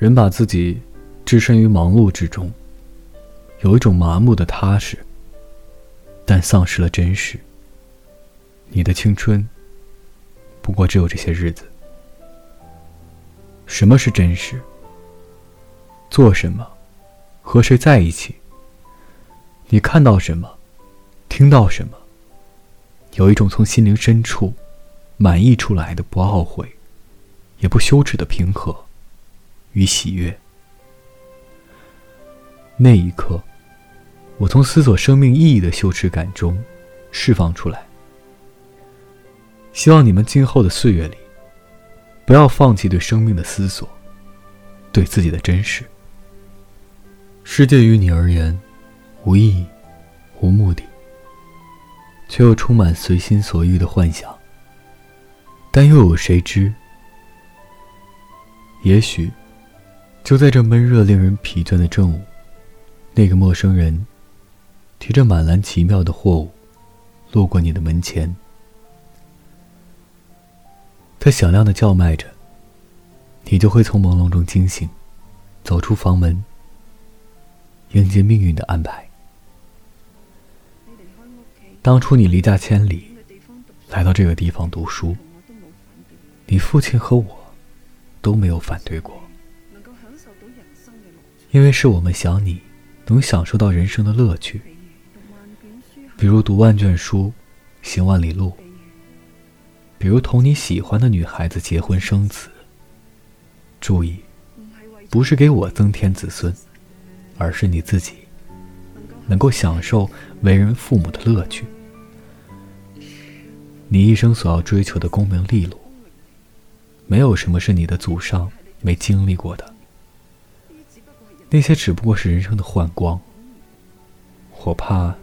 人把自己置身于忙碌之中，有一种麻木的踏实，但丧失了真实。你的青春，不过只有这些日子。什么是真实？做什么？和谁在一起？你看到什么？听到什么？有一种从心灵深处满溢出来的不懊悔，也不羞耻的平和。与喜悦。那一刻，我从思索生命意义的羞耻感中释放出来。希望你们今后的岁月里，不要放弃对生命的思索，对自己的真实。世界于你而言，无意义，无目的，却又充满随心所欲的幻想。但又有谁知？也许。就在这闷热、令人疲倦的正午，那个陌生人提着满篮奇妙的货物路过你的门前。他响亮的叫卖着，你就会从朦胧中惊醒，走出房门，迎接命运的安排。当初你离家千里，来到这个地方读书，你父亲和我都没有反对过。因为是我们想你，能享受到人生的乐趣，比如读万卷书，行万里路；比如同你喜欢的女孩子结婚生子。注意，不是给我增添子孙，而是你自己能够享受为人父母的乐趣。你一生所要追求的功名利禄，没有什么是你的祖上没经历过的。那些只不过是人生的幻光。我怕，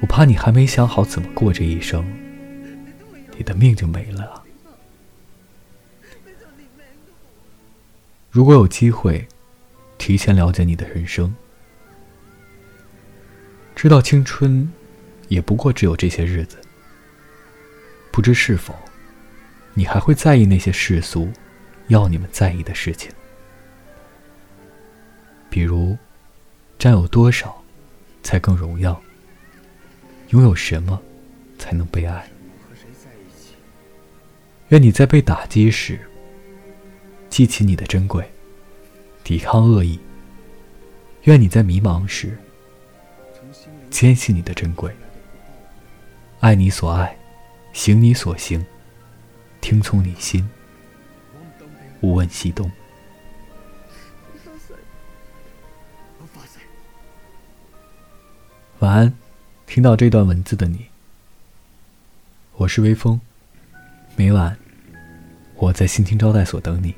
我怕你还没想好怎么过这一生，你的命就没了。如果有机会，提前了解你的人生，知道青春也不过只有这些日子，不知是否，你还会在意那些世俗要你们在意的事情。比如，占有多少才更荣耀？拥有什么才能被爱？愿你在被打击时记起你的珍贵，抵抗恶意；愿你在迷茫时坚信你的珍贵，爱你所爱，行你所行，听从你心，无问西东。晚安，听到这段文字的你，我是微风，每晚我在新青招待所等你。